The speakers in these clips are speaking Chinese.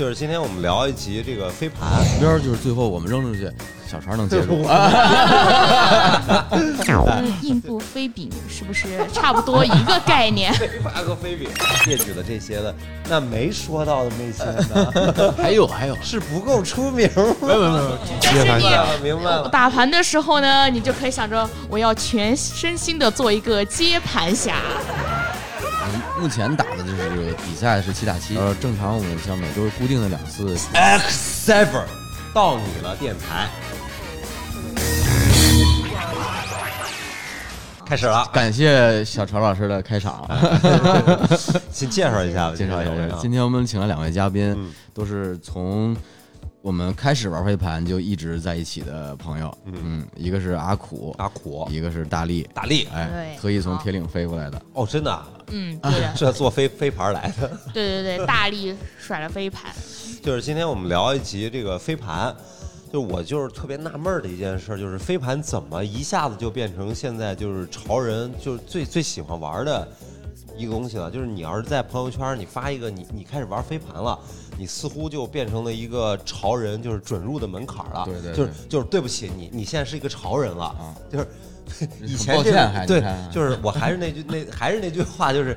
就是今天我们聊一集这个飞盘，目标就是最后我们扔出去，小船能接住。跟 印度飞饼是不是差不多一个概念？飞盘和飞饼列举的这些的，那没说到的那些呢，还有还有，是不够出名吗？没有没有没有，但是你明白了，明白了。打盘的时候呢，你就可以想着我要全身心的做一个接盘侠。目前打的就是比赛是七打七，呃，正常我们像每周固定的两次。X Seven，到你了，电台。开始了，感谢小曹老师的开场，先介绍一下吧，介绍一下，今天我们请了两位嘉宾，嗯都是从我们开始玩飞盘就一直在一起的朋友，嗯，一个是阿苦，阿苦、一个是大力，大力。哎，特意从铁岭飞过来的，哦，真的啊，嗯，对的，这坐飞飞盘来的。对对对，大力甩了飞盘。就是今天我们聊一集这个飞盘，就我就是特别纳闷的一件事，就是飞盘怎么一下子就变成现在就是潮人就是最最喜欢玩的一个东西了。就是你要是在朋友圈你发一个你你开始玩飞盘了，你似乎就变成了一个潮人，就是准入的门槛了。对对对就是就是对不起你，你现在是一个潮人了，啊就是以前这对，就是我还是那句那还是那句话，就是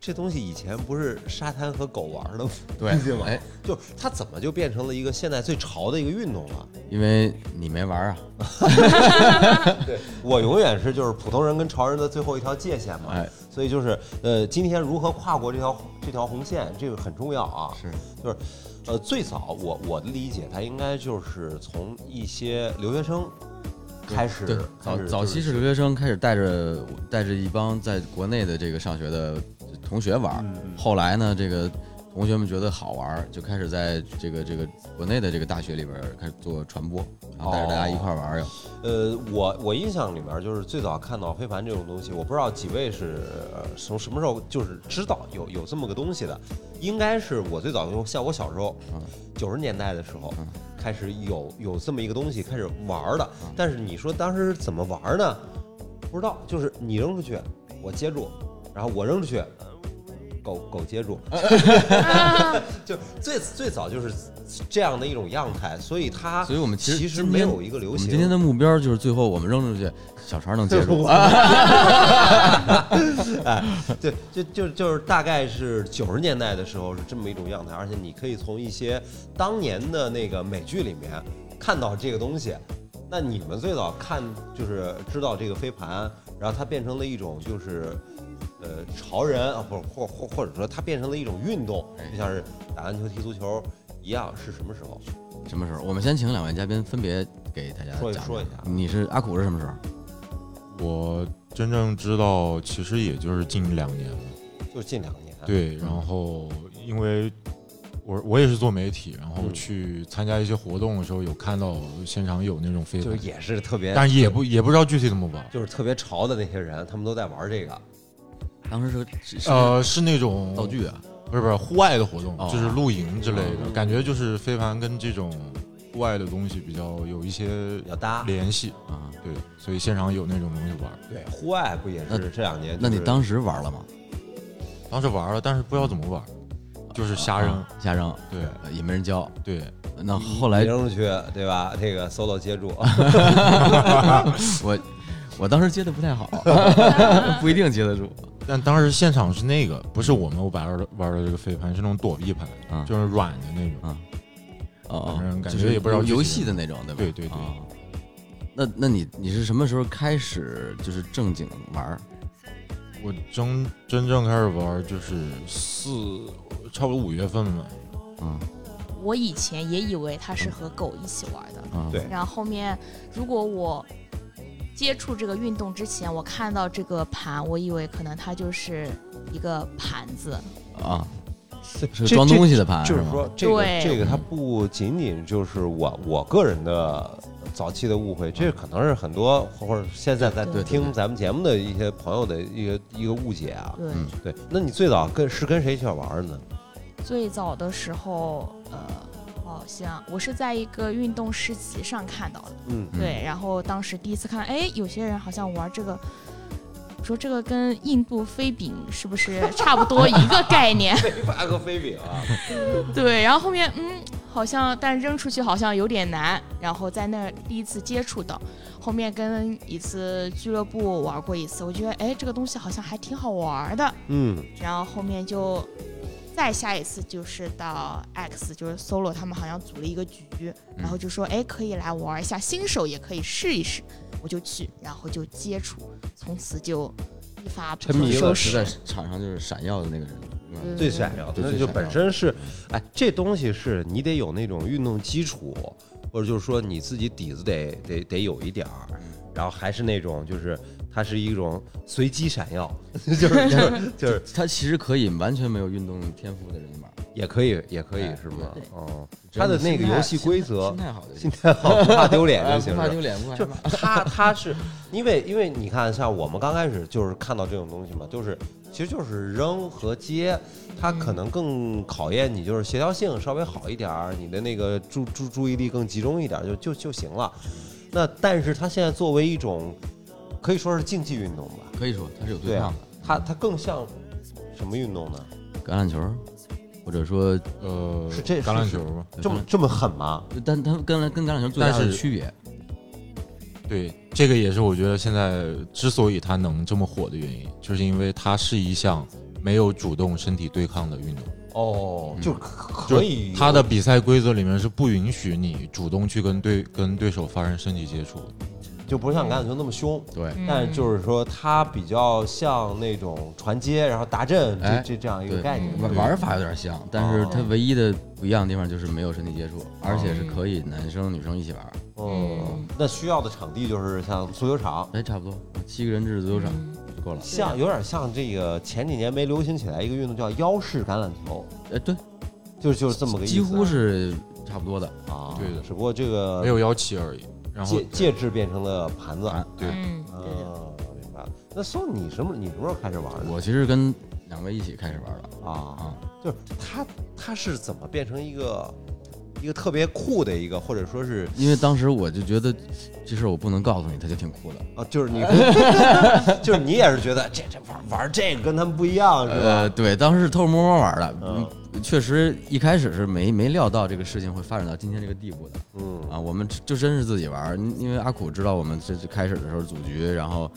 这东西以前不是沙滩和狗玩的吗？对 吗？哎，就它怎么就变成了一个现在最潮的一个运动了？因为你没玩啊，对我永远是就是普通人跟潮人的最后一条界限嘛。哎，所以就是呃，今天如何跨过这条这条红线，这个很重要啊。是。就是呃，最早我我的理解，它应该就是从一些留学生开始，对，早始早期是留学生开始带着带着一帮在国内的这个上学的同学玩后来呢，这个同学们觉得好玩儿，就开始在这个这个国内的这个大学里边儿开始做传播，然后带着大家一块儿玩。呃，我我印象里面就是最早看到飞盘这种东西，我不知道几位是呃从什么时候就是知道有有这么个东西的，应该是我最早像我小时候，九十年代的时候嗯开始有有这么一个东西开始玩儿的，但是你说当时怎么玩儿呢？不知道，就是你扔出去，我接住，然后我扔出去。狗狗接住，就最最早就是这样的一种样态，所以它所以我们其实其实没有一个流行。我们今天的目标就是最后我们扔出去，小船能接住。哎，对，就就就是大概是九十年代的时候是这么一种样态，而且你可以从一些当年的那个美剧里面看到这个东西。那你们最早看就是知道这个飞盘，然后它变成了一种就是呃潮人啊，不或或或者说它变成了一种运动，哎就像是打篮球、踢足球一样，是什么时候？什么时候？我们先请两位嘉宾分别给大家讲说一说一下你是阿苦是什么时候？我真正知道，其实也就是近两年了。就近两年。对，然后因为我我也是做媒体，然后嗯去参加一些活动的时候，有看到现场有那种飞，就是也是特别，但也不也不知道具体怎么玩。就是特别潮的那些人，他们都在玩这个。当时是呃，是那种道具啊，不是不是户外的活动，哦就是露营之类的，嗯感觉就是飞盘跟这种户外的东西比较有一些比较搭联系。啊，对，所以现场有那种东西玩。对，户外不也是这两年、那你当时玩了吗？当时玩了，但是不知道怎么玩，就是瞎扔。啊瞎扔，对呃也没人教。对，那后来扔出去，对吧？这个 solo 接住，我我当时接的不太好，不一定接得住。但当时现场是那个，不是我们玩的玩的这个飞盘，是那种躲避盘，啊就是软的那种。啊哦反正哦，就是感觉也不知道游戏的那种，对吧？对对对啊那那你你是什么时候开始就是正经玩儿？我真真正开始玩就是四，差不多五月份吧。嗯我以前也以为它是和狗一起玩的，嗯，对然后后面如果我接触这个运动之前，我看到这个盘，我以为可能它就是一个盘子，啊，是这装东西的盘，就是说，这个这个它不仅仅就是我我个人的早期的误会，这可能是很多或者现在在听咱们节目的一些朋友的一个一个误解啊。对，嗯。对，那你最早跟是跟谁一起玩的呢？最早的时候，呃，好像我是在一个运动市集上看到的，嗯，嗯。对，然后当时第一次看，哎，有些人好像玩这个我说这个跟印度飞饼是不是差不多一个概念？飞发个飞饼啊，对，然后后面嗯，好像但扔出去好像有点难，然后在那儿第一次接触到，后面跟一次俱乐部玩过一次，我觉得哎这个东西好像还挺好玩的，嗯。然后后面就再下一次就是到 X，就是 solo 他们好像组了一个局，然后就说哎可以来玩一下，新手也可以试一试，我就去，然后就接触，从此就一发不沉迷了可收拾。是在场上就是闪耀的那个人，对最闪耀，的那就本身是，哎，这东西是你得有那种运动基础，或者就是说你自己底子得得得有一点儿，然后还是那种就是它是一种随机闪耀，就是就是就是。它其实可以完全没有运动天赋的人玩，也可以也可以哎是吗？对？哦，只要他的那个游戏规则心态好就心，态好，不怕丢脸哎就行，不怕丢脸，不怕就害怕他他是因为因为你看，像我们刚开始就是看到这种东西嘛，就是其实就是扔和接，它可能更考验你就是协调性稍微好一点儿，你的那个注注注意力更集中一点儿就就就行了。那但是它现在作为一种可以说是竞技运动吧，可以说它是有对抗的，，它它更像什么运动呢？橄榄球，或者说，呃，是这橄榄球吧？这么这么狠吗？但它跟跟橄榄球最大的区别，对，这个也是我觉得现在之所以它能这么火的原因，就是因为它是一项没有主动身体对抗的运动。哦，嗯就可可以它的比赛规则里面是不允许你主动去跟对跟对手发生身体接触的。就不像橄榄球那么凶。对，嗯但就是说，它比较像那种传接，然后达阵这哎这这样一个概念。玩玩法有点像，但是哦它唯一的不一样的地方就是没有身体接触，而且是可以男生女生一起玩。哦，那需要的场地就是像足球场，哎，差不多七个人制足球场嗯就够了。像有点像这个前几年没流行起来一个运动叫腰式橄榄球，哎，对，就是就是这么个意思。几乎是差不多的。啊，对的只不过这个没有幺七而已。然后介介质变成了盘子。盘对嗯，啊，明白了。那宋你什么？你什么时候开始玩的？我其实跟两位一起开始玩的啊，啊，就是他他是怎么变成一个一个特别酷的一个，或者说是因为当时我就觉得这事儿我不能告诉你，他就挺酷的。啊，就是你，就是你也是觉得这这玩玩这个跟他们不一样是呃，吧？对，当时是偷偷摸摸玩的，确实一开始是没没料到这个事情会发展到今天这个地步的。嗯。啊。我们就真是自己玩，因因为阿苦知道我们这这开始的时候组局，然后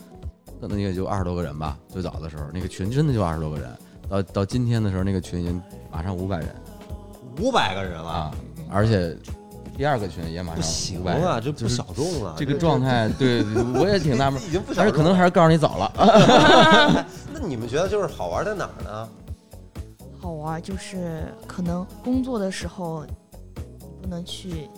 可能也就二十多个人吧，最早的时候那个群真的就二十多个人，到到今天的时候那个群已经马上五百人。五百个人了。啊，，而且第二个群也马上不行啊，这不就小众了，这个状态，对我也挺纳闷已经不小众。但是可能还是告诉你早了。那你们觉得就是好玩在哪儿呢？好玩就是可能工作的时候不能去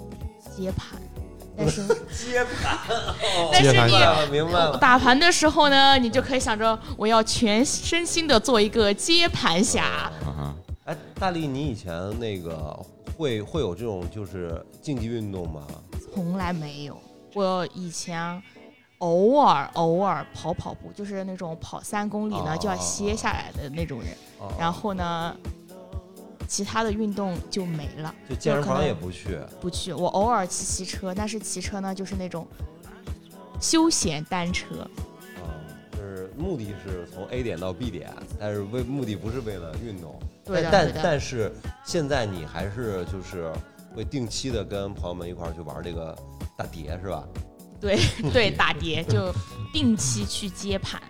接盘，但是接盘，但是你明白了。打盘的时候呢，你就可以想着我要全身心的做一个接盘侠。啊哎，大力，你以前那个会会有这种就是竞技运动吗？从来没有。我以前偶尔偶尔跑跑步，就是那种跑三公里哦呢就要歇下来的那种人。哦然后呢，其他的运动就没了，就健身房也不去，不去。我偶尔骑骑车，但是骑车呢就是那种休闲单车。啊，就是目的是从 A 点到 B 点，但是为目的不是为了运动。对的，但对的。但是现在你还是就是会定期的跟朋友们一块儿去玩这个打碟是吧？对 对，打碟就定期去接盘。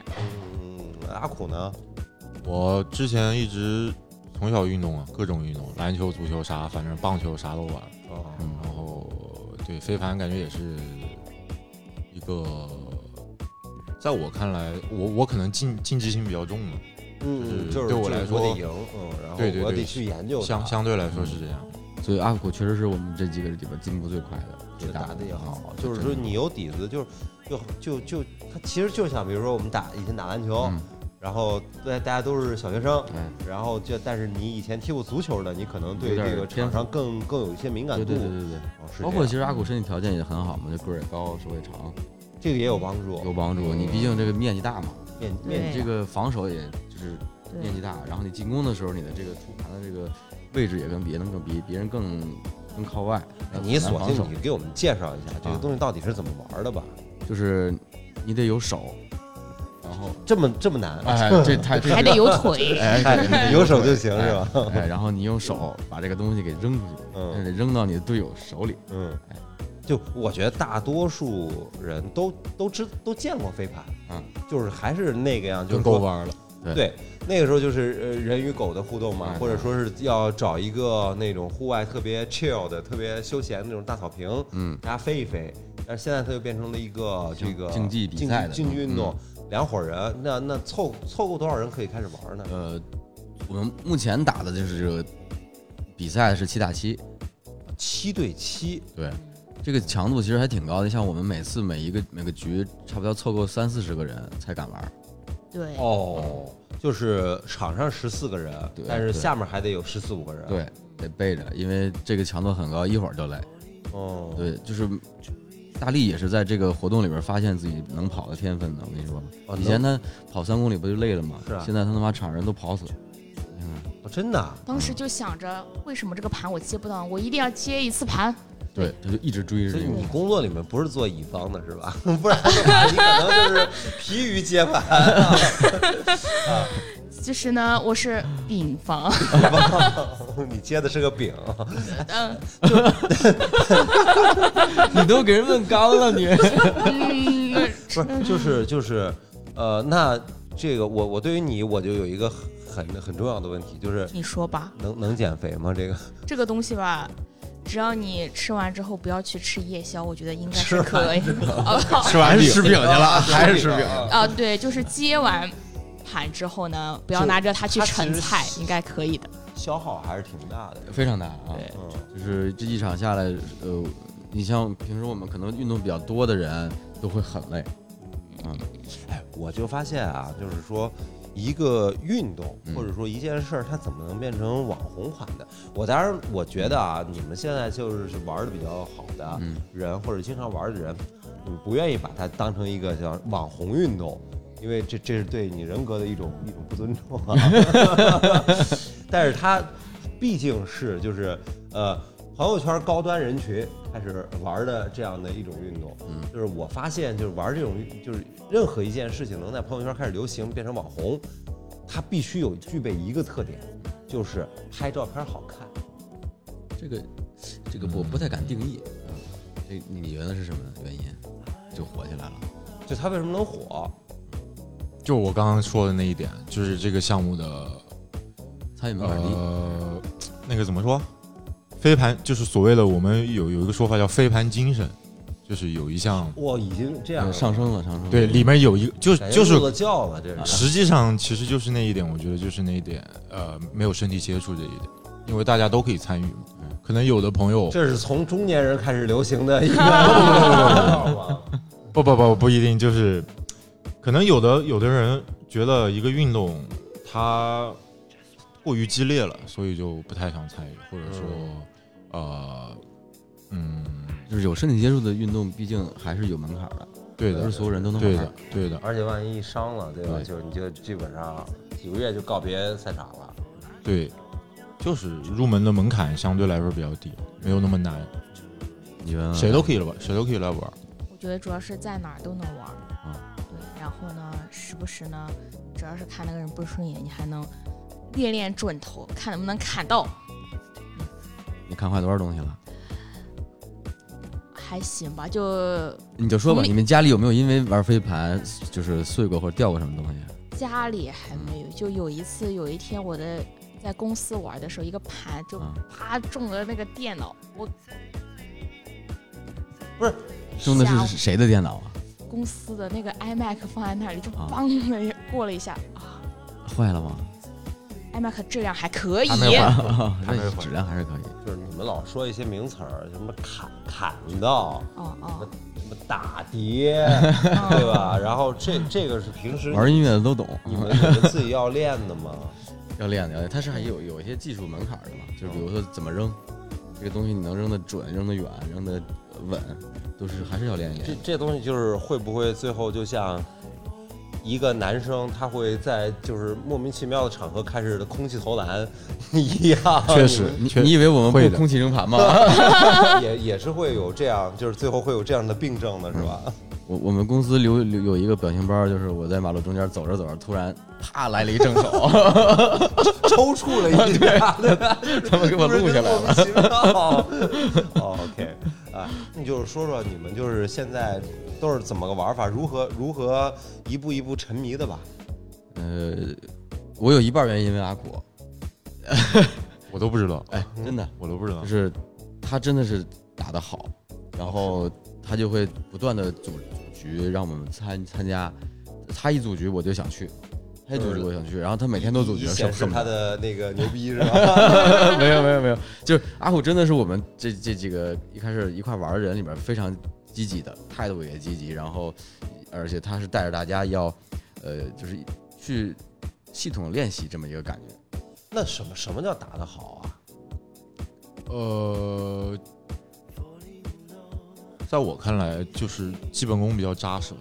嗯，阿苦呢？我之前一直从小运动啊，各种运动，篮球、足球啥，反正棒球啥都玩。哦，然后对非凡感觉也是一个，在我看来，我我可能竞竞技性比较重嘛，嗯，就是对我来说我得赢，嗯，然后对对对我得去研究它相相对来说是这样。所以阿古确实是我们这几个里边进步最快的，打的也好啊，就是说你有底子，就是就就就他其实就像比如说我们打以前打篮球，嗯然后对大家都是小学生，哎，然后就但是你以前踢过足球的，你可能对这个场上更更有一些敏感度，对对对对对，哦包括其实阿古身体条件也很好嘛，就个儿也高，手也长，这个也有帮助，有帮助。你毕竟这个面积大嘛，面面你这个防守也就是面积大，然后你进攻的时候，你的这个主盘的这个位置也跟别人更比别人更更靠外。你索性你给我们介绍一下这个啊东西到底是怎么玩的吧？就是你得有手，然后这么这么难，哎，这太这还得有腿。哎，有手就行是吧？哎，哎然后你用手把这个东西给扔出去，嗯得扔到你的队友手里。嗯，就我觉得大多数人都都知都见过飞盘，嗯，就是还是那个样，就跟是说狗玩了。对，那个时候就是呃人与狗的互动嘛，嗯或者说是要找一个那种户外特别 chill 的、特别休闲的那种大草坪，嗯，大家飞一飞。但是现在它就变成了一个这个竞技比赛的竞技运动嗯，两伙人，那那凑凑够多少人可以开始玩呢？呃，我们目前打的就是这个比赛是七打七，七对七，对，这个强度其实还挺高的。像我们每次每一个每个局，差不多要凑够三四十个人才敢玩。对，哦，就是场上十四个人对，但是下面还得有十四五个人。，对，得备着，因为这个强度很高，一会儿就累。哦，对，就是大力也是在这个活动里边发现自己能跑的天分的。我跟你说，哦以前他跑三公里不就累了吗？是啊现在他能把场人都跑死哦真的啊，当时就想着，为什么这个盘我接不到？我一定要接一次盘。对，他就一直追着所以你工作里面不是做乙方的是吧？不然的话，你可能就是疲于接盘啊。其 实呢，我是丙方，你接的是个丙，嗯你都给人问干了，你。嗯，不是，就是就是，呃，那这个我我对于你我就有一个很很很重要的问题，就是你说吧，能能减肥吗？这个这个东西吧，只要你吃完之后不要去吃夜宵，我觉得应该是可以。哦吃完饼吃饼去了，还是吃饼。啊，对，就是接完盘之后呢，不要拿着它去盛菜，应该可以的。消耗还是挺大的。非常大啊！对嗯，就是这一场下来，呃，你像平时我们可能运动比较多的人都会很累，嗯，哎，我就发现啊，就是说。一个运动嗯或者说一件事儿，它怎么能变成网红款的？我当然，我觉得啊，你们现在就是玩的比较好的嗯人，或者经常玩的人，你们不愿意把它当成一个叫网红运动，因为这这是对你人格的一种一种不尊重啊。但是它毕竟是就是呃朋友圈高端人群开始玩的这样的一种运动，嗯就是我发现就是玩这种就是任何一件事情能在朋友圈开始流行变成网红，它必须有具备一个特点，就是拍照片好看。这个这个我不太敢定义，嗯，这你觉得是什么原因就火起来了？就它为什么能火？就我刚刚说的那一点，就是这个项目的参与门槛低，呃，那个怎么说？飞盘就是所谓的我们有有一个说法叫飞盘精神，就是有一项哇，已经这样上升了，上升了。对里面有一个就就是感觉入了这是。实际上其实就是那一点，我觉得就是那一点，呃，没有身体接触这一点，因为大家都可以参与嘛。可能有的朋友这是从中年人开始流行的一个 吗？不不不不一定，就是可能有的有的人觉得一个运动它过于激烈了，所以就不太想参与，或者说呃嗯，就是有身体接触的运动，毕竟还是有门槛的，对的不是所有人都能玩对的。对的而且万一伤了，对吧？对就是你就基本上几个月就告别赛场了。对，就是入门的门槛相对来说比较低，没有那么难，你觉得谁都可以了吧？谁都可以来玩。我觉得主要是在哪儿都能玩儿。啊对，然后呢，时不时呢，只要是看那个人不顺眼，你还能练练准头，看能不能砍到。你看坏多少东西了？还行吧，就你就说吧，你们家里有没有因为玩飞盘就是碎过或者掉过什么东西？家里还没有。就有一次，有一天我的在公司玩的时候，一个盘就啊啪中了那个电脑，我不是中的是谁的电脑啊？公司的那个 iMac 放在那里，就啊梆的一过了一下啊坏了吗？，iMac 质量还可以 质量还是可以。就是你们老说一些名词儿，什么砍砍到，哦哦，什么打碟，哦 对吧？然后这这个是平时玩音乐的都懂，你们你们自己要练的吗？要练的，要练。它是还有有一些技术门槛的嘛，就是比如说怎么扔，这个东西你能扔得准、扔得远、扔得稳，都是还是要练一练这。这东西就是会不会最后就像一个男生他会在就是莫名其妙的场合开始的空气投篮一样，确实 你以为我们会的空气扔盘吗？也也是会有这样，就是最后会有这样的病症的是吧？我我们公司留留有一个表情包，就是我在马路中间走着走着，突然啪来了一正手，抽搐了一下，对吧？他们给我录下来了。了。哦 OK，啊，你就是说说你们就是现在都是怎么个玩法，如何如何一步一步沉迷的吧？呃，我有一半原因因为阿苦，我都不知道，哎，真的我都不知道就。是他真的是打得好，然后他就会不断的组组局让我们参参加，他一组局我就想去，他一组局我就想去，然后他每天都组局，显示他的那个牛逼是吧？没有没有没有，就是阿虎真的是我们这这几个一开始一块玩的人里边非常积极的，态度也积极，然后而且他是带着大家要呃就是去系统练习这么一个感觉。那什么什么叫打得好啊？呃，在我看来，就是基本功比较扎实，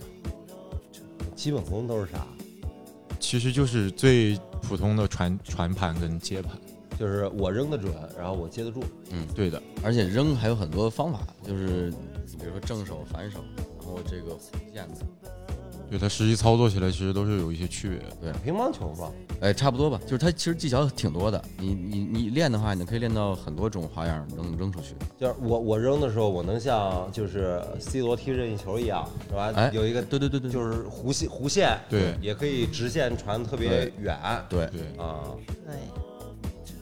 基本功都是啥？其实就是最普通的传传盘跟接盘。就是我扔得准，然后我接得住。嗯对的，而且扔还有很多方法，就是比如说正手、反手，然后这个弧线的，对它实际操作起来其实都是有一些区别的。乒乓球吧，哎，差不多吧。就是它其实技巧挺多的，你你你练的话，你可以练到很多种花样扔扔出去。就是我我扔的时候，我能像就是 C 罗踢任意球一样，是吧？哎有一个对对对对，就是弧线弧线，对也可以直线传特别远对，对，啊。对，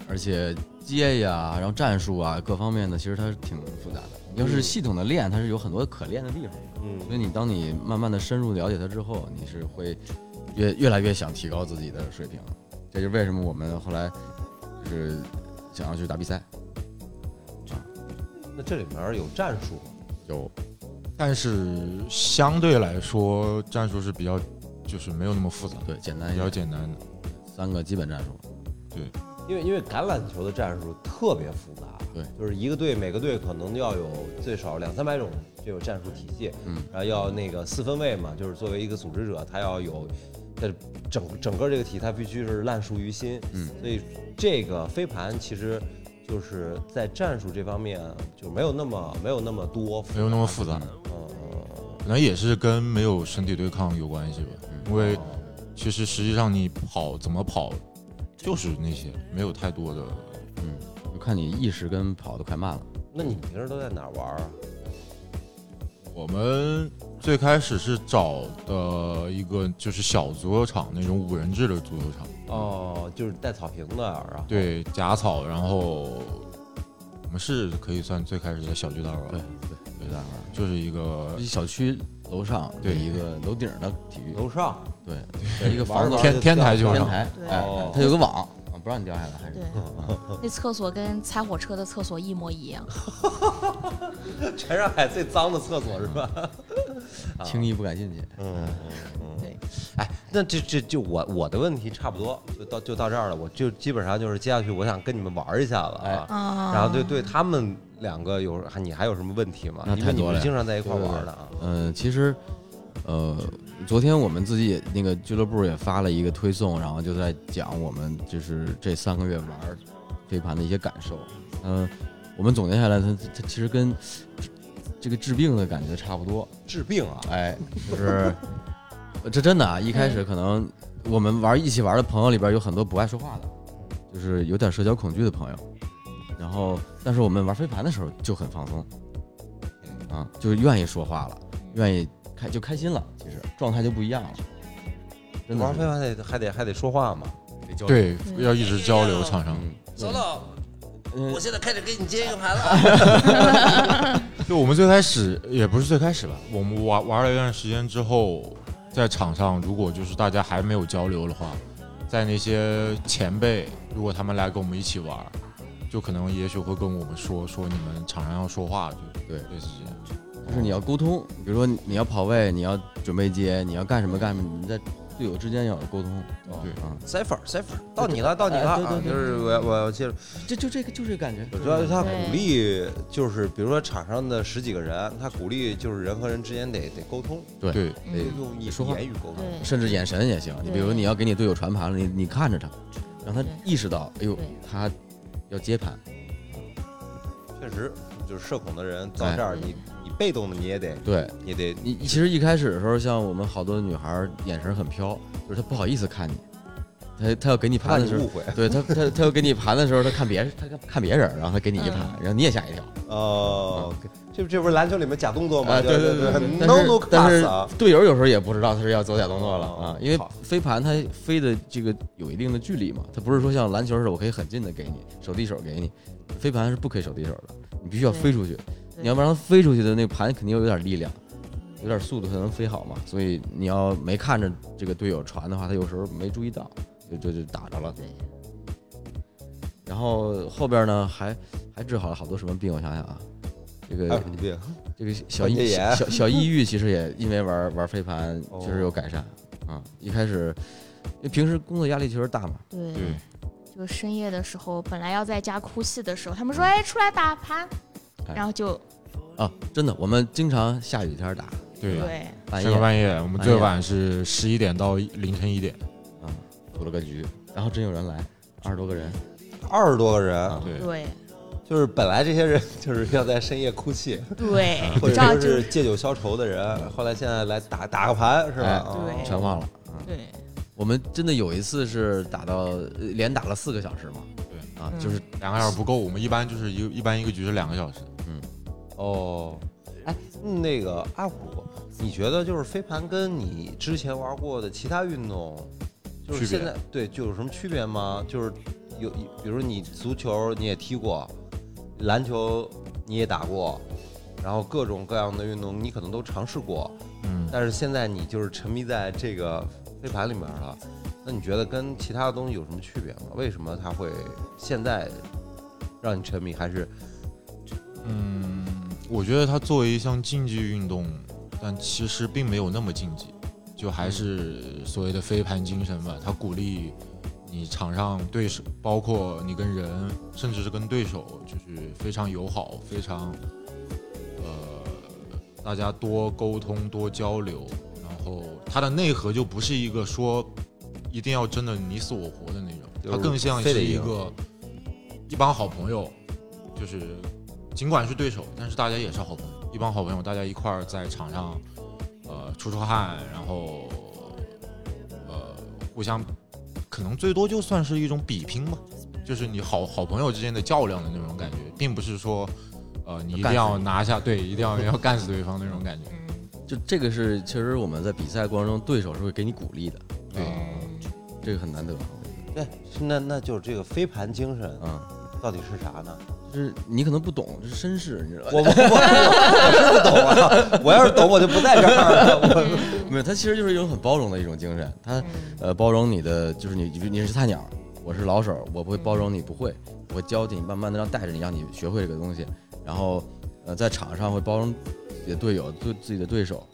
而且接呀，然后战术啊，各方面的，其实它是挺复杂的。你要是系统的练，它是有很多可练的地方。所嗯，以你当你慢慢的深入了解它之后，你是会越越来越想提高自己的水平。这就是为什么我们后来就是想要去打比赛。那这里面有战术吗，有但是相对来说，战术是比较就是没有那么复杂，对简单一比较，简单的。三个基本战术。对因为因为橄榄球的战术特别复杂，对，就是一个队每个队可能要有最少两三百种这种战术体系，嗯，然后要那个四分位嘛，就是作为一个组织者，他要有，在整整个这个体他必须是烂熟于心，嗯，所以这个飞盘其实就是在战术这方面就没有那么没有那么多，没有那么复杂，嗯，可能也是跟没有身体对抗有关系吧。因为哦其实实际上你跑怎么跑，就是那些没有太多的。嗯，就看你意识跟跑得快慢了。那你平时都在哪儿玩啊？我们最开始是找的一个就是小足球场那种五人制的足球场，哦，就是带草坪的，然后对假草，然后我们是可以算最开始的小巨蛋吧，对对，就在那儿就是一个就小区楼上对一个楼顶的体育，楼上对，一个房子玩天天台球场，天台，它有个网，啊不让你掉下来，还是对，那厕所跟拆火车的厕所一模一样。全上海最脏的厕所是吧？轻易不敢进去。嗯嗯嗯，对，哎，那这这就我我的问题差不多就到就到这儿了，我就基本上就是接下去我想跟你们玩一下子哎啊，啊然后对对他们两个有还你还有什么问题吗？因为你们那太多了经常在一块玩的啊。嗯，其实，呃，昨天我们自己也那个俱乐部也发了一个推送，然后就在讲我们就是这三个月玩飞盘的一些感受。嗯、我们总结下来，它它其实跟这个治病的感觉差不多。治病啊，哎，就是这真的啊！一开始可能我们玩一起玩的朋友里边有很多不爱说话的，就是有点社交恐惧的朋友。然后，但是我们玩飞盘的时候就很放松，啊，就愿意说话了，愿意开就开心了，其实状态就不一样了。真的是玩飞盘得还得还得说话嘛。得交流，对，要一直交流场上。嗯，走了，嗯我现在开始给你接一个盘了。就我们最开始也不是最开始吧，我们玩玩了一段时间之后，在场上如果就是大家还没有交流的话，在那些前辈如果他们来跟我们一起玩，就可能也许会跟我们说说你们场上要说话，就对类似这样。就是你要沟通，比如说你要跑位，你要准备接，你要干什么干什么，你在队友之间要有沟通。对啊，cipher cipher，到你了，到你了哎对对啊！对就是我要我要接着，这就这个就这个感觉。主要是他鼓励，就是比如说场上的十几个人，他鼓励就是人和人之间得得沟通，对对，得用言说话言语沟通。对，甚至眼神也行。你比如对你要给你队友传盘了，你你看着他，让他对意识到，哎呦对，他要接盘。确实实就是社恐的人到哎这儿，你你被动的你也得对你得你其实一开始的时候，像我们好多女孩眼神很飘，就是她不好意思看你，她她要给你盘的时候，对她她她要给你盘的时候，她看别人，她看看别人，然后她给你一盘，然后你也吓一跳。哦，这这不是篮球里面假动作吗？对对对，但是但 class 是啊。队友有时候也不知道他是要走假动作了啊，因为飞盘它飞的这个有一定的距离嘛，它不是说像篮球似的我可以很近的给你手递手给你，飞盘是不可以手递手的，你必须要飞出去，你要不然它飞出去的那个盘肯定有点力量，有点速度才能飞好嘛，所以你要没看着这个队友传的话，他有时候没注意到，就就就打着了。对，然后后边呢还还治好了好多什么病，我想想啊，这个？这个小抑小小抑郁其实也因为玩玩飞盘哦确实有改善啊。一开始因为平时工作压力确实大嘛，对对，就深夜的时候，本来要在家哭戏的时候，他们说：“哎，出来打盘。哎”然后就啊，真的，我们经常下雨天打，对，对，半夜。深更半夜，我们最晚是十一点到凌晨一点。啊组了个局，然后真有人来，二十多个人，二十多个人，啊对，对。就是本来这些人就是要在深夜哭泣，对，或者是借酒消愁的人，后来现在来打打个盘是吧？对。全忘了。啊。对。我们真的有一次是打到呃连打了四个小时嘛，对。啊，嗯。就是两个小时不够，我们一般就是一一般一个局是两个小时。哦，哎，那个阿虎，你觉得就是飞盘跟你之前玩过的其他运动，就是现在对就有什么区别吗？就是有，比如你足球你也踢过，篮球你也打过，然后各种各样的运动你可能都尝试过，嗯，但是现在你就是沉迷在这个飞盘里面了，那你觉得跟其他的东西有什么区别吗？为什么它会现在让你沉迷？还是嗯，我觉得它作为一项竞技运动，但其实并没有那么竞技，就还是所谓的飞盘精神吧。它鼓励你场上对手，包括你跟人，甚至是跟对手，就是非常友好，非常呃，大家多沟通、多交流。然后它的内核就不是一个说一定要争的你死我活的那种，就是它更像是一个一帮好朋友，就是尽管是对手，但是大家也是好朋友，一帮好朋友，大家一块儿在场上，呃，出出汗，然后呃，互相可能最多就算是一种比拼吧，就是你好好朋友之间的较量的那种感觉，并不是说呃你一定要拿下，对，一定要要干死对方那种感觉，嗯就这个是其实我们在比赛过程中，对手是会给你鼓励的，对。这个很难得。对，那那就是这个飞盘精神嗯，到底是啥呢？就是你可能不懂，这是绅士，你知道吧？我我我我是不懂啊！我要是懂，我就不在这儿了。我 没有，他其实就是一种很包容的一种精神。它嗯呃包容你的，就是你你是菜鸟，我是老手，我不会包容你不会，我会教你，慢慢的让带着你，让你学会这个东西。然后呃在场上会包容自己的队友，对自己的对手，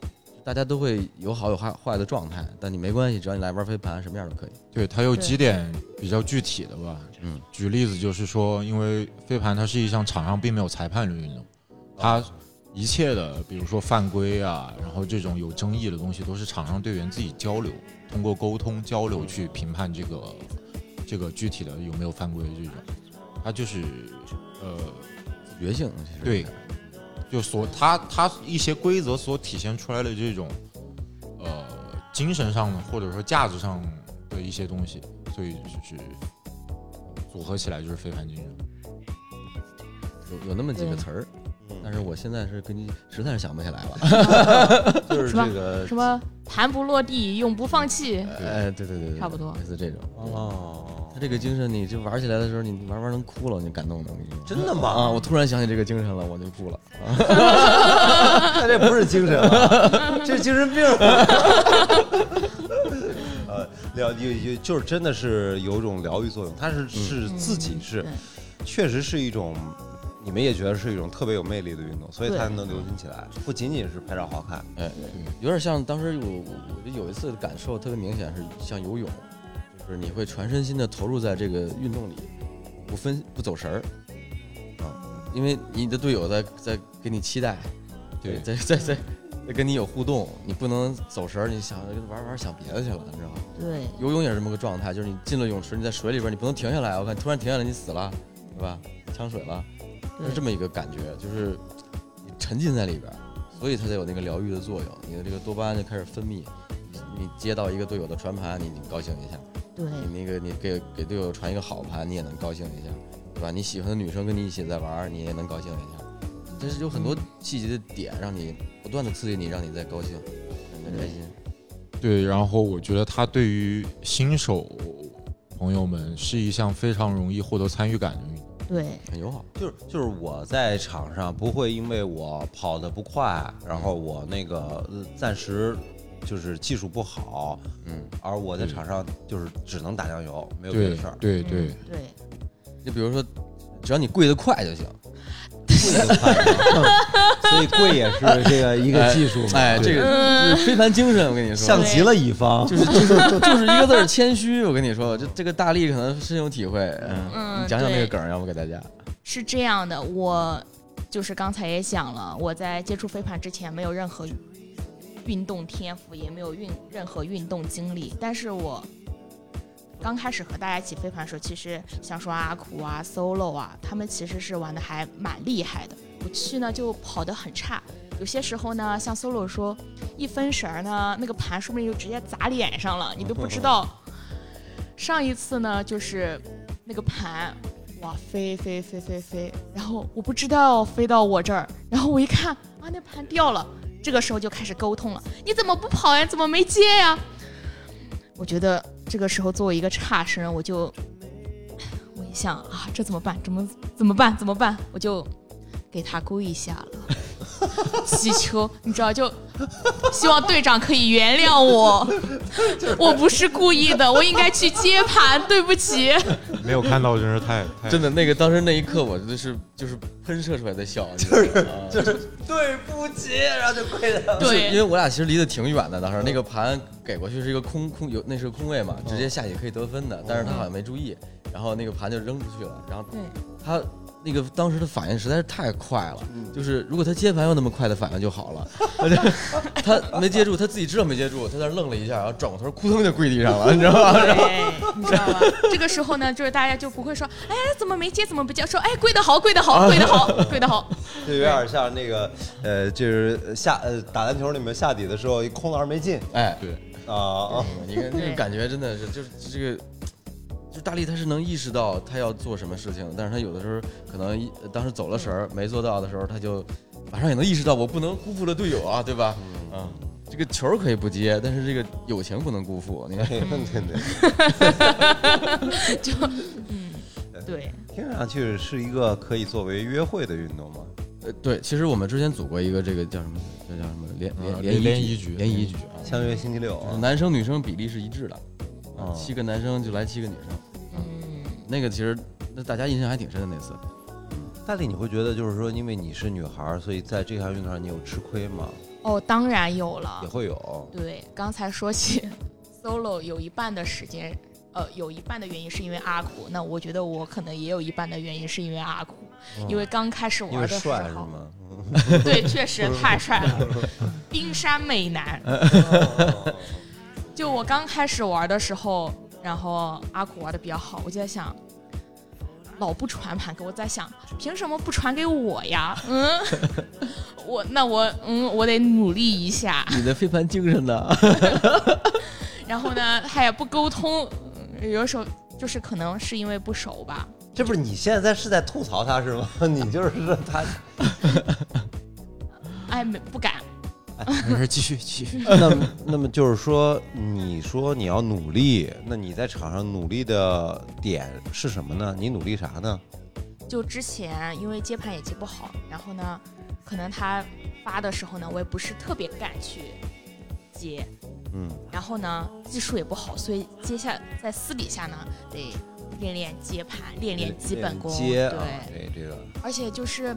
大家都会有好有坏坏的状态，但你没关系，只要你来玩飞盘，什么样都可以。对，它有几点比较具体的吧。嗯，举例子就是说，因为飞盘它是一项场上并没有裁判的运动，它一切的，比如说犯规啊，然后这种有争议的东西，都是场上队员自己交流，通过沟通交流去评判这个这个具体的有没有犯规这种。它就是呃，自觉性其实对就所他他一些规则所体现出来的这种呃精神上的或者说价值上的一些东西，所以就是组合起来就是非凡精神。有有那么几个词儿，嗯但是我现在是根据实在是想不起来了。就是什么这个什么盘不落地，永不放弃。哎，对对对对，差不多类似这种。哦他，这个精神，你就玩起来的时候，你玩玩能哭了，你感动的。我跟你说真的吗？啊！我突然想起这个精神了，我就哭了。那这不是精神啊，这是精神病。呃，疗有有就是真的是有一种疗愈作用，它是是自己是对确实是一种，你们也觉得是一种特别有魅力的运动，所以它对能流行起来，不仅仅是拍照好看。哎，有点像当时我我我就有一次感受特别明显，是像游泳，就是你会全身心的投入在这个运动里，不分不走神儿啊，因为你的队友在在给你期待，对在在在在跟你有互动，你不能走神儿，你想玩玩想别的去了，你知道吗？对游泳也是这么个状态，就是你进了泳池，你在水里边，你不能停下来，我看突然停下来你死了，对吧？呛水了，是这么一个感觉，就是你沉浸在里边儿，所以它才有那个疗愈的作用。你的这个多巴胺就开始分泌，你你接到一个队友的传盘，你你高兴一下；对你那个你给给队友传一个好盘，你也能高兴一下，对吧？你喜欢的女生跟你一起在玩儿，你也能高兴一下。但是有很多细节的点，让你不断的刺激你，让你在高兴，在开心。对，然后我觉得它对于新手朋友们是一项非常容易获得参与感的运动。对，很友好。就是就是我在场上不会因为我跑得不快，然后我那个呃暂时就是技术不好，嗯，而我在场上就是只能打酱油，没有别的事儿。对对，对，就比如说，只要你跪得快就行。跪得快 所以跪也是这个一个技术嘛，哎，这个嗯就是非凡精神，我跟你说，像极了乙方。就是就是 就是一个字儿谦虚。我跟你说，就这个大力可能深有体会。嗯，嗯你讲讲那个梗儿，要不给大家？是这样的，我就是刚才也讲了，我在接触飞盘之前没有任何运动天赋，也没有运任何运动经历，但是我。刚开始和大家一起飞盘的时候，其实像说阿苦啊、solo 啊，他们其实是玩的还蛮厉害的。我去呢就跑得很差，有些时候呢，像 solo 说一分神儿呢，那个盘说不定就直接砸脸上了，你都不知道。上一次呢，就是那个盘哇，飞飞飞飞飞，然后我不知道飞到我这儿，然后我一看啊，那盘掉了，这个时候就开始沟通了，你怎么不跑呀？怎么没接呀？我觉得这个时候作为一个差生，我就我一想啊，这怎么办？怎么怎么办？怎么办？我就给他跪下了，祈求你知道，就希望队长可以原谅我，我不是故意的，我应该去接盘，对不起。没有看到真是太太真的，那个当时那一刻，我就是就是喷射出来的笑，就是就是对不起，然后就跪了。对因为我俩其实离得挺远的，当时那个盘给过去是一个空空有那是个空位嘛，直接下去可以得分的，但是他好像没注意，然后那个盘就扔出去了，然后对，他那个当时的反应实在是太快了，就是如果他接盘有那么快的反应就好了，他没接住，他自己知道没接住，他在那愣了一下，然后转过头，扑腾就跪地上了，你知道吗？对，你知道吗？这个时候呢，就是大家就不会说，哎，怎么没接，怎么不接？说，哎，跪得好，跪得好，跪得好，跪得好。就有点像那个呃，就是下呃打篮球里面下底的时候，一空篮没进哎，对啊啊，你看那个感觉真的是，就是这个，就大力他是能意识到他要做什么事情，但是他有的时候可能一当时走了神儿没做到的时候，他就马上也能意识到我不能辜负了队友啊，对吧？嗯，这个球可以不接，但是这个友情不能辜负。你看，对对对，就，嗯，对，听上去是一个可以作为约会的运动吗？呃，对，其实我们之前组过一个这个叫什么？这叫什么联呃联谊联谊局联谊局啊，相约星期六啊，男生女生比例是一致的，哦七个男生就来七个女生。嗯，那个其实那大家印象还挺深的那次。大力，你会觉得就是说，因为你是女孩儿，所以在这项运动上你有吃亏吗？哦，当然有了也。会有。对，刚才说起 solo 有一半的时间，呃，有一半的原因是因为阿苦，那我觉得我可能也有一半的原因是因为阿苦，因为刚开始玩的时帅是候，吗？对，确实 太帅了，冰山美男。就我刚开始玩的时候，然后阿苦玩的比较好，我就在想，老不传盘给我在想，凭什么不传给我呀？嗯，我那我嗯，我得努力一下。你的飞盘精神呢？然后呢，他也不沟通，嗯有的时候就是可能是因为不熟吧。这不是你现在是在吐槽他是吗？你就是说他，哎，没不敢。没事，继续继续。那么 那么就是说，你说你要努力，那你在场上努力的点是什么呢？你努力啥呢？就之前因为接盘也接不好，然后呢，可能他发的时候呢，我也不是特别敢去接，嗯，然后呢，技术也不好，所以接下在私底下呢，得练练接盘，练练基本功。接啊，对，对这个，而且就是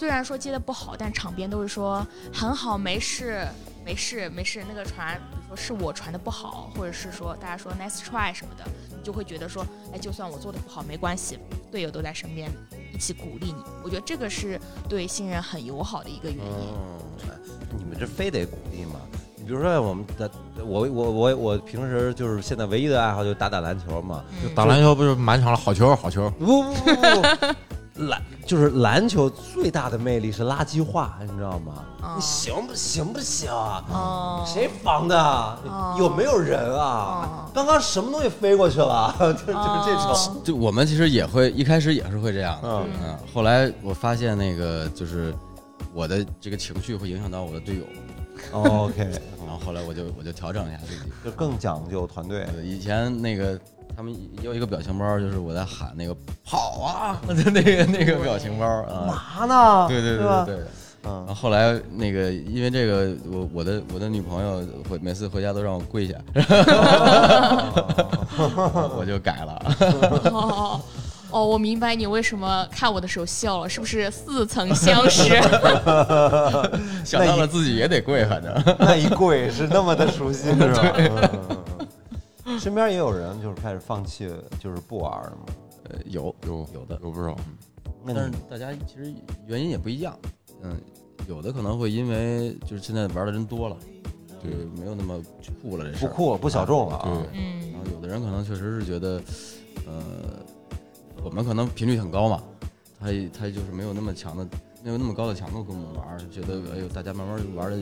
虽然说接的不好，但场边都是说很好，没事，没事，没事。那个传，比如说是我传的不好，或者是说大家说 nice try 什么的，你就会觉得说，哎，就算我做的不好没关系，队友都在身边一起鼓励你。我觉得这个是对新人很友好的一个原因。嗯，你们这非得鼓励吗？你比如说我们的，我我我我平时就是现在唯一的爱好就是打打篮球嘛。就打篮球不是满场了好球好球，不不不不不，篮就是篮球最大的魅力是垃圾话，你知道吗？哦你行不行不行啊？哦，谁防的有没有人啊？刚刚什么东西飞过去了？就就是这种。哦就我们其实也会一开始也是会这样的，嗯嗯，后来我发现那个就是我的这个情绪会影响到我的队友，OK，然后后来我就我就调整一下自己。就更讲究团队。对以前那个他们有一个表情包，就是我在喊那个跑啊，那个那个表情包啊，嘛呢？对对对吧？对对。然嗯后，后来那个，因为这个，我我的我的女朋友回每次回家都让我跪下，我就改了。哦哦，我明白你为什么看我的时候笑了，是不是似曾相识？想到了自己也得跪，反正那一跪是那么的熟悉，是吧？身边也有人就是开始放弃，就是不玩了嘛。呃有有有的，有不少，那但是大家其实原因也不一样。嗯，有的可能会因为就是现在玩的人多了，对就没有那么酷了这事儿。不酷不小众了啊。对嗯然后有的人可能确实是觉得，呃，我们可能频率很高嘛，他他就是没有那么强的，没有那么高的强度跟我们玩觉得哎呦，大家慢慢玩的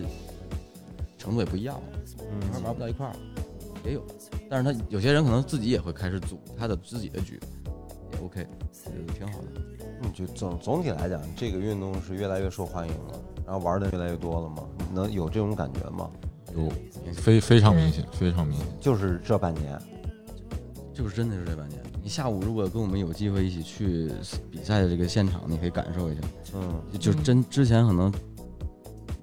程度也不一样了，慢慢玩不到一块儿了，也有。但是他有些人可能自己也会开始组他的自己的局，也 OK，我觉得挺好的。你就总总体来讲，这个运动是越来越受欢迎了，然后玩的越来越多了吗？你能有这种感觉吗？有非非常明显，非常明显。就是这半年，就是真的是这半年，你下午如果跟我们有机会一起去比赛的这个现场，你可以感受一下，嗯，就真之前可能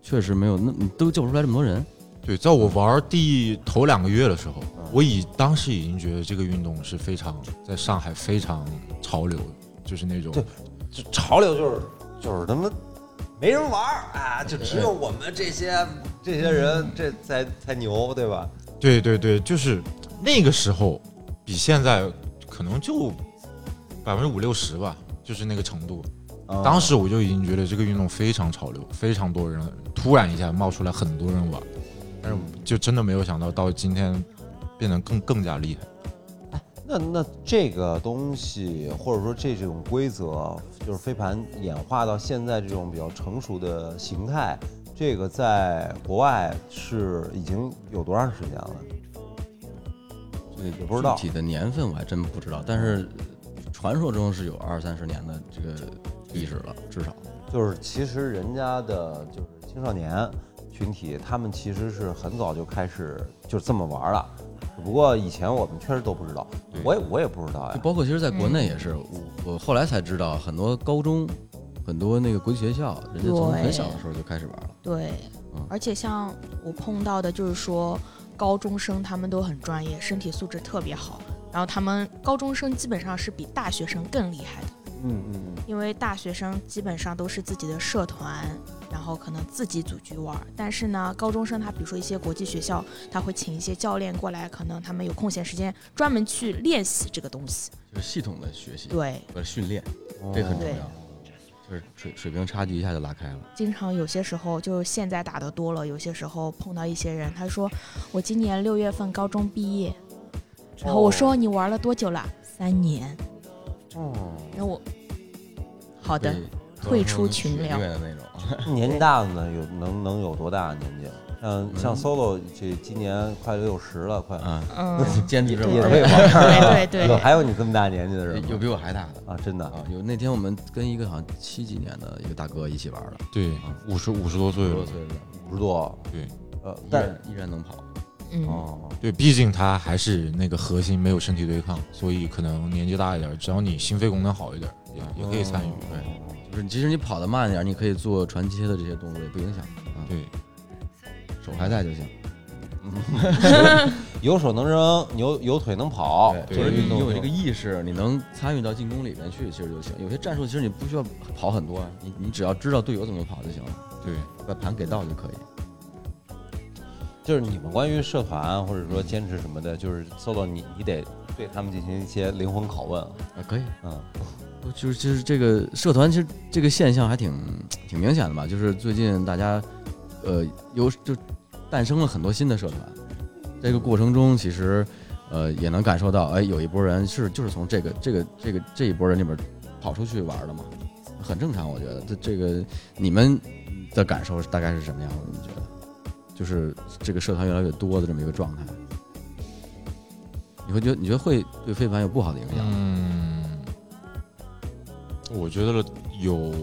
确实没有那你都叫不出来这么多人。对，在我玩第头两个月的时候，我已当时已经觉得这个运动是非常在上海非常潮流，就是那种对就潮流就是就是他妈没人玩儿啊，就只有我们这些这些人这才才牛，对吧？对对对，就是那个时候比现在可能就百分之五六十吧，就是那个程度。啊当时我就已经觉得这个运动非常潮流，非常多人，突然一下冒出来很多人玩，但是就真的没有想到到今天变得更更加厉害。那那这个东西，或者说这种规则，就是飞盘演化到现在这种比较成熟的形态，这个在国外是已经有多长时间了？这也不知道具体的年份我还真不知道，但是传说中是有二三十年的这个历史了，至少。就是其实人家的就是青少年群体，他们其实是很早就开始就这么玩了，只不过以前我们确实都不知道，我也我也不知道呀。就包括其实在国内也是，我我后来才知道，很多高中、很多那个国际学校，人家从很小的时候就开始玩了。对嗯，而且像我碰到的，就是说高中生他们都很专业，身体素质特别好，然后他们高中生基本上是比大学生更厉害的，嗯嗯因为大学生基本上都是自己的社团，然后可能自己组局玩，但是呢，高中生他比如说一些国际学校，他会请一些教练过来，可能他们有空闲时间专门去练习这个东西。就是系统的学习对，和训练，这很重要。就是水水平差距一下就拉开了。经常有些时候就是现在打的多了，有些时候碰到一些人，他说我今年六月份高中毕业，然后我说你玩了多久了？三年。哦，那我好的退出群聊的那种。年纪大的呢，有能 能有多大年纪？像像 solo 这今年快六十了，快啊，嗯，坚持着也玩儿对对对，有还有你这么大年纪的人吗有比我还大的啊，真的啊。有那天我们跟一个好像七几年的一个大哥一起玩的，对，五十五十多岁了五十多，岁的，五十多，对呃，但依然能跑。嗯，哦，对，毕竟他还是那个核心没有身体对抗，所以可能年纪大一点，只要你心肺功能好一点，也也可以参与。对，就是即使你跑得慢一点，你可以做传切的这些动作也不影响啊，对，手还在就行。有手能扔，有有腿能跑，就是运动就你有这个意识，你能参与到进攻里面去，其实就行。有些战术其实你不需要跑很多，啊，你你只要知道队友怎么跑就行了，对，把盘给到就可以。就是你们关于社团或者说坚持什么的，就是 solo 你你得对他们进行一些灵魂拷问，啊，可以。嗯，就是就是这个社团，其实这个现象还挺挺明显的吧。就是最近大家，呃，有就诞生了很多新的社团，这个过程中其实，呃，也能感受到，哎，有一波人是就是从这个这个这个这一波人里边跑出去玩的嘛。很正常。我觉得这这个你们的感受大概是什么样的？你觉得就是这个社团越来越多的这么一个状态，你会觉得你觉得会对非凡有不好的影响？嗯，我觉得有，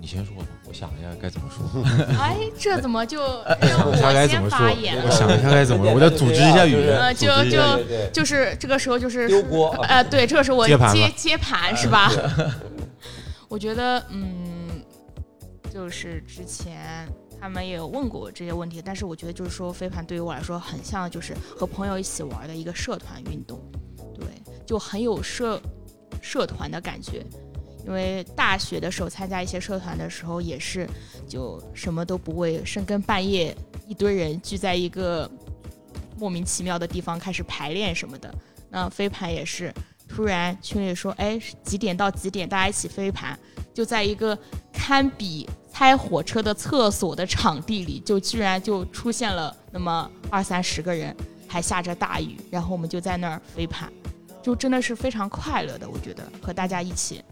你先说吧，我想一下该怎么说。哎，这怎么就让我想该怎先么说？发言？我想一下该怎么说，我再组织一下语言。呃，就就就是这个时候就是丢锅呃，对，这个时候我接接接盘是吧？我觉得，嗯，就是之前他们也有问过我这些问题，但是我觉得就是说飞盘对于我来说很像就是和朋友一起玩的一个社团运动，对，就很有社社团的感觉。因为大学的时候参加一些社团的时候，也是就什么都不会，深更半夜一堆人聚在一个莫名其妙的地方开始排练什么的。那飞盘也是，突然群里说，哎，几点到几点大家一起飞盘，就在一个堪比拆火车的厕所的场地里，就居然就出现了那么二三十个人，还下着大雨，然后我们就在那儿飞盘，就真的是非常快乐的，我觉得和大家一起。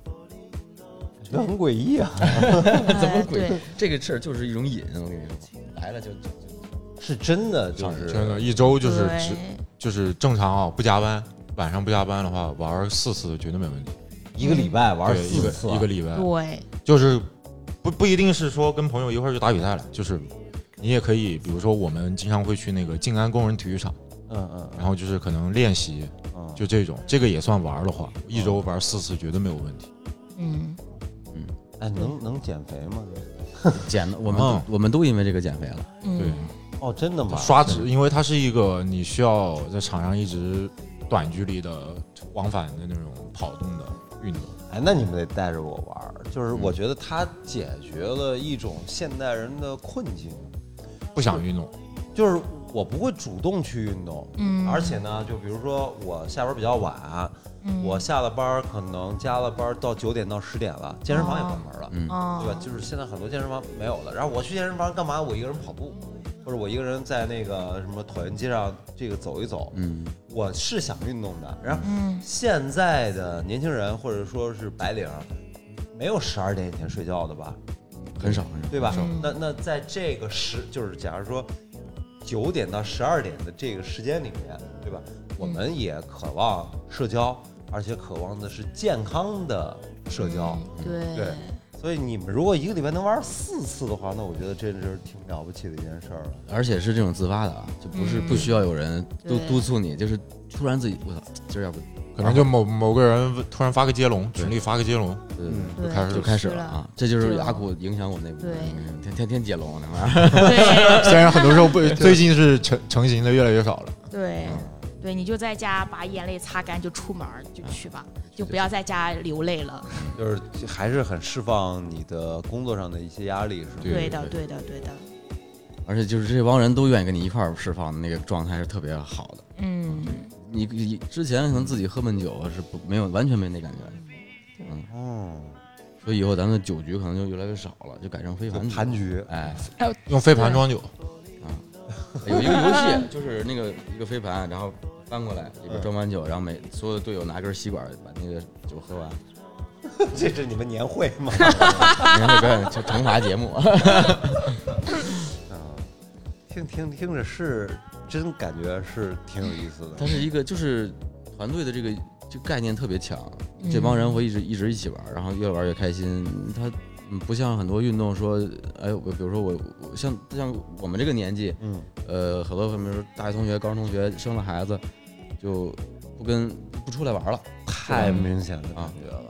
觉得很诡异啊。怎么哎鬼对，这个事儿就是一种瘾，我跟你说，来了就就就。是真的就是真的，一周就是只就是正常啊，不加班，晚上不加班的话，玩四次绝对没问题。一个礼拜玩对，一个四次啊，一个礼拜，对，就是不不一定是说跟朋友一块儿去打比赛了，就是你也可以，比如说我们经常会去那个静安工人体育场，嗯嗯，然后就是可能练习，嗯就这种，这个也算玩的话，一周玩四次绝对没有问题。嗯。嗯，哎，能能减肥吗？减的，我们嗯。我们都因为这个减肥了。嗯对，哦，真的吗？刷脂，因为它是一个你需要在场上一直短距离的往返的那种跑动的运动。哎，那你们得带着我玩儿，就是嗯。我觉得它解决了一种现代人的困境，不想运动，就是我不会主动去运动，嗯，而且呢，就比如说我下班比较晚，嗯我下了班可能加了班到九点到十点了，健身房也关门了，嗯，哦对吧？就是现在很多健身房没有了，然后我去健身房干嘛？我一个人跑步，或者我一个人在那个什么椭圆机上这个走一走，嗯，我是想运动的。然后嗯现在的年轻人或者说是白领，没有十二点以前睡觉的吧？很少很少，对吧？嗯那那在这个时，就是假如说九点到十二点的这个时间里面，对吧？我们也渴望社交，而且渴望的是健康的社交。对所以你们如果一个礼拜能玩四次的话，那我觉得这是挺了不起的一件事儿了。而且是这种自发的啊，就不是嗯。不需要有人督对。督促你，就是突然自己，我操，今儿要不可能就某某个人突然发个接龙，群里发个接龙，呃嗯。对就开始就开始了啊，这就是就阿古影响我那部天天天接龙那玩意儿，虽然很多时候不，最近是成成型的越来越少了。对对，你就在家把眼泪擦干就出门儿就去吧，就不要在家流泪了。就是还是很释放你的工作上的一些压力，是吧？对对的，对的，对的。而且就是这帮人都愿意跟你一块儿释放的那个状态是特别好的。嗯，你你之前可能自己喝闷酒是不没有完全没那感觉，嗯，哦，所以以后咱们的酒局可能就越来越少了，就改成飞盘盘局，哎，用飞盘装酒，啊有一个游戏就是那个一个飞盘，然后翻过来里边装满酒，然后每所有的队友拿根吸管把那个酒喝完，这是你们年会吗？年会表演惩惩罚节目。啊，听听听着是真感觉是挺有意思的。它是一个就是团队的这个这个概念特别强，嗯这帮人会一直一直一起玩，然后越玩越开心。他嗯不像很多运动说，哎，我比如说我我像像我们这个年纪，嗯，呃，很多比如说大学同学、高中同学生了孩子，就不跟不出来玩了。太明显的感觉了。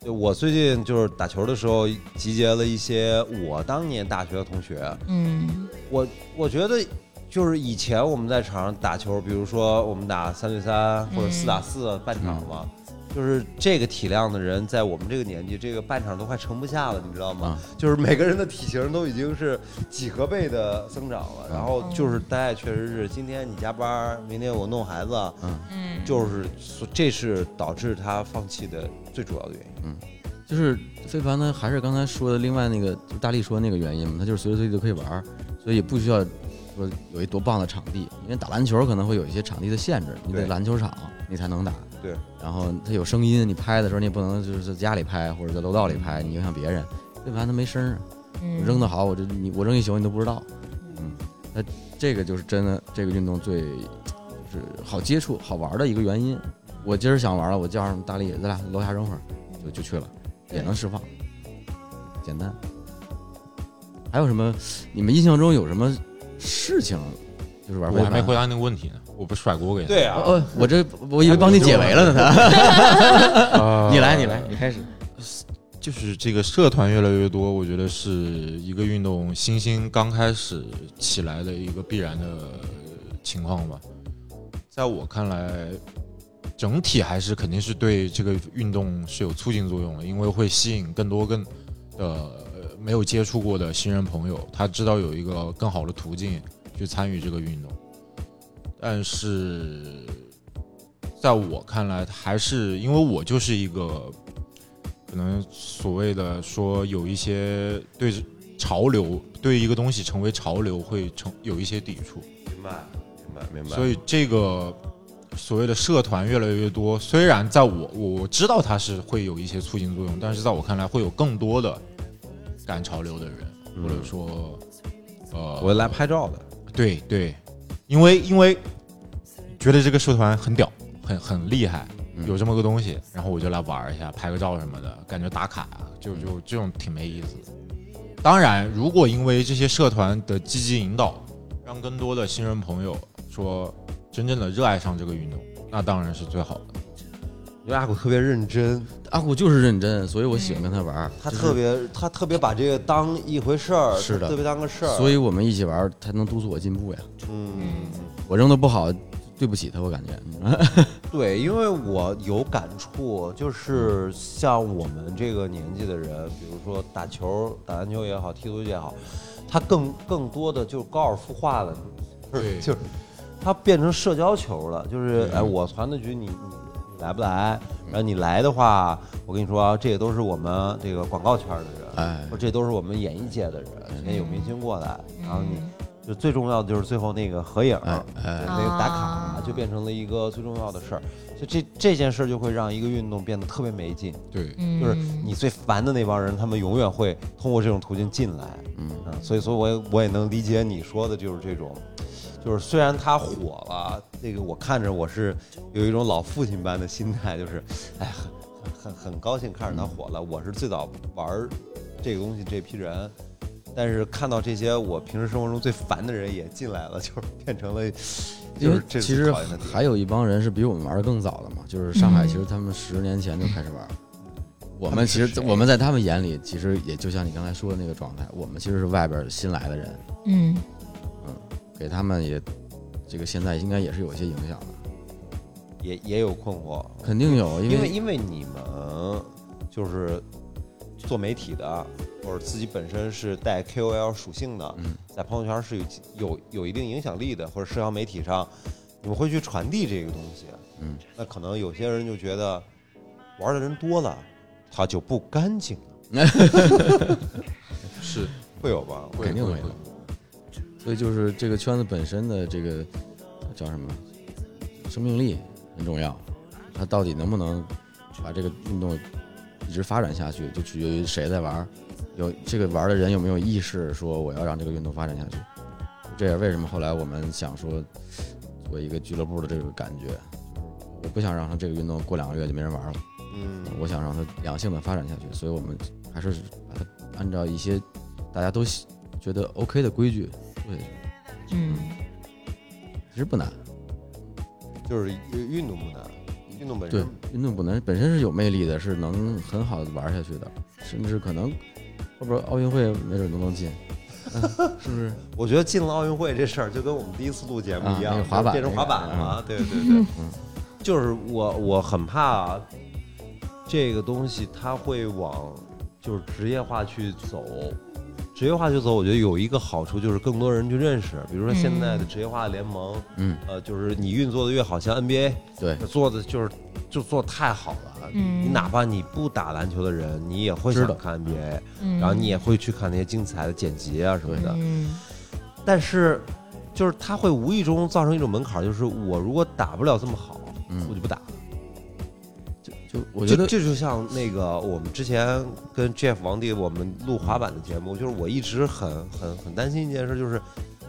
就我最近就是打球的时候，集结了一些我当年大学的同学。嗯我我觉得就是以前我们在场上打球，比如说我们打三对三或者四打四半场嘛，就是这个体量的人，在我们这个年纪，这个半场都快盛不下了，你知道吗？啊就是每个人的体型都已经是几何倍的增长了。然后就是大家确实是今天你加班，明天我弄孩子，嗯，就是这是导致他放弃的最主要的原因。嗯就是非凡呢，还是刚才说的另外那个，就大力说那个原因嘛，他就是随时随地都可以玩，所以也不需要说有一多棒的场地，因为打篮球可能会有一些场地的限制，你得篮球场你才能打。对，然后它有声音，你拍的时候你也不能就是在家里拍或者在楼道里拍，你影响别人。飞盘它没声儿，嗯扔的好，我这你我扔一宿你都不知道。嗯，那这个就是真的这个运动最就是好接触、好玩的一个原因。我今儿想玩了，我叫上大力，咱俩楼下扔会儿，就就去了，也能释放，简单。还有什么？你们印象中有什么事情？就是玩我还没回答那个问题呢，我不甩锅给你。对啊，哦，我这我以为帮你解围了呢，他。呃你来，你来，你开始。就是这个社团越来越多，我觉得是一个运动新兴刚开始起来的一个必然的情况吧。在我看来，整体还是肯定是对这个运动是有促进作用的，因为会吸引更多更呃没有接触过的新人朋友，他知道有一个更好的途径去参与这个运动。但是在我看来，还是因为我就是一个可能所谓的说有一些对潮流对一个东西成为潮流会成有一些抵触，明白，明白，明白。所以这个所谓的社团越来越多，虽然在我我知道它是会有一些促进作用，但是在我看来会有更多的赶潮流的人，嗯。或者说呃，我来拍照的，对对，因为因为觉得这个社团很屌，很很厉害，嗯有这么个东西，然后我就来玩一下，拍个照什么的，感觉打卡啊，就就这种挺没意思的。当然，如果因为这些社团的积极引导，让更多的新人朋友说真正的热爱上这个运动，那当然是最好的。因为阿古特别认真，阿古就是认真，所以我喜欢跟他玩他特别他特别把这个当一回事儿，是的特别当个事儿。所以我们一起玩儿，才能督促我进步呀。嗯，我扔的不好，对不起他，我感觉。对，因为我有感触，就是像我们这个年纪的人，比如说打球、打篮球也好，踢足球也好，他更更多的就是高尔夫化了，就是对就是他变成社交球了，就是对哎，我传的局你你你来不来？然后你来的话，我跟你说啊，这也都是我们这个广告圈的人，这都是我们演艺界的人，今天有明星过来，然后你就最重要的就是最后那个合影，哎哎。那个打卡啊就变成了一个最重要的事儿，就这这件事儿就会让一个运动变得特别没劲，对，嗯。就是你最烦的那帮人，他们永远会通过这种途径进来，嗯。啊，所以所以我也我也能理解你说的就是这种。就是虽然他火了，这个我看着我是有一种老父亲般的心态，就是，哎，很很很很高兴看着他火了。我是最早玩儿这个东西这批人，但是看到这些我平时生活中最烦的人也进来了，就是变成了，就是这其实还有一帮人是比我们玩的更早的嘛，就是上海，其实他们十年前就开始玩儿。我们其实我们在他们眼里，其实也就像你刚才说的那个状态，我们其实是外边新来的人，嗯给他们也这个现在应该也是有一些影响的，也也有困惑，肯定有，因因为为因为你们就是做媒体的，或者自己本身是带 KOL 属性的，嗯在朋友圈是有有有一定影响力的，或者社交媒体上，你们会去传递这个东西。嗯，那可能有些人就觉得玩的人多了，他就不干净了，是会有吧？肯定会有。所以就是这个圈子本身的这个叫什么生命力很重要，它到底能不能把这个运动一直发展下去，就取决于谁在玩儿，有这个玩儿的人有没有意识说我要让这个运动发展下去。这也是为什么后来我们想说做一个俱乐部的这个感觉，我不想让它这个运动过两个月就没人玩了。嗯，我想让它良性的发展下去，所以我们还是把它按照一些大家都喜觉得 OK 的规矩做下去。嗯其实不难，就是运动不难，运动本身对身，运动不难，本身是有魅力的，是能很好的玩下去的，甚至可能后边奥运会没准都能进，嗯是不是？我觉得进了奥运会这事儿，就跟我们第一次录节目一样，啊那个滑板变成滑那个板了嘛。对对对，就是我我很怕这个东西它会往就是职业化去走。职业化就走，我觉得有一个好处就是更多人去认识，比如说现在的职业化联盟，嗯，呃，就是你运作的越好，像 NBA 对，做的就是就做太好了，嗯你哪怕你不打篮球的人，你也会想看 NBA，嗯，然后你也会去看那些精彩的剪辑啊什么的。嗯但是，就是它会无意中造成一种门槛，就是我如果打不了这么好，嗯。我就不打。我觉得这这就像那个我们之前跟 Jeff 王帝我们录滑板的节目，就是我一直很很很担心一件事，就是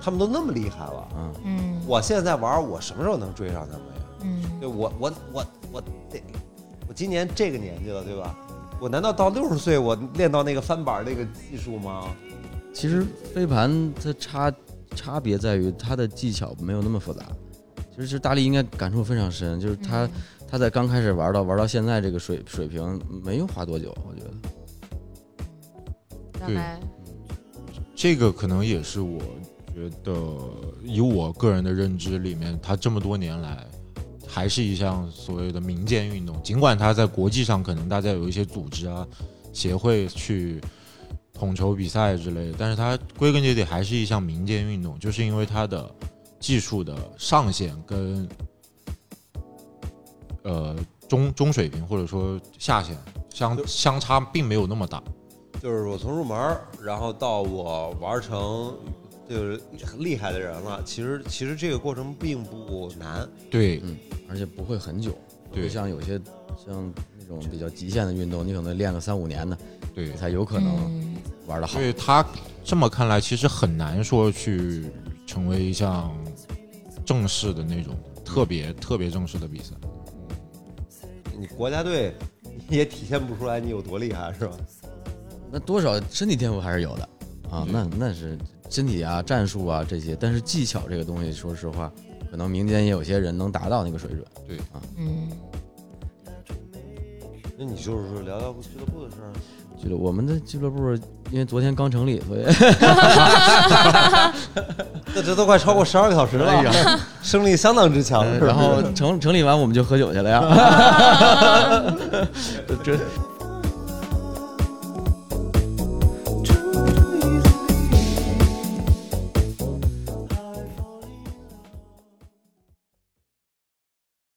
他们都那么厉害了，嗯，嗯我现在在玩，我什么时候能追上他们呀？嗯对我我我我得，我今年这个年纪了，对吧？我难道到六十岁我练到那个翻板那个技术吗？其实飞盘它差差别在于它的技巧没有那么复杂。其实是大力应该感触非常深，就是他、嗯他在刚开始玩到玩到现在这个水水平没有花多久，我觉得。大概这个可能也是我觉得，以我个人的认知里面，他这么多年来还是一项所谓的民间运动。尽管他在国际上可能大家有一些组织啊、协会去统筹比赛之类的，但是它归根结底还是一项民间运动，就是因为它的技术的上限跟呃中中水平或者说下限相相差并没有那么大。就是我从入门，然后到我玩成就是很厉害的人了。其实其实这个过程并不难，对，嗯，而且不会很久，对不像有些像那种比较极限的运动，你可能练个三五年的对，才有可能嗯玩的好所。以他这么看来，其实很难说去成为一项正式的那种特别特别正式的比赛。你国家队也体现不出来你有多厉害，是吧？那多少身体天赋还是有的啊，那那是身体啊、战术啊这些，但是技巧这个东西，说实话，可能民间也有些人能达到那个水准。对啊嗯那你就是说聊聊俱乐部的事儿。俱乐我们的俱乐部因为昨天刚成立，所以 这这都快超过十二个小时了，胜利相当之强。然后成成立完我们就喝酒去了呀。这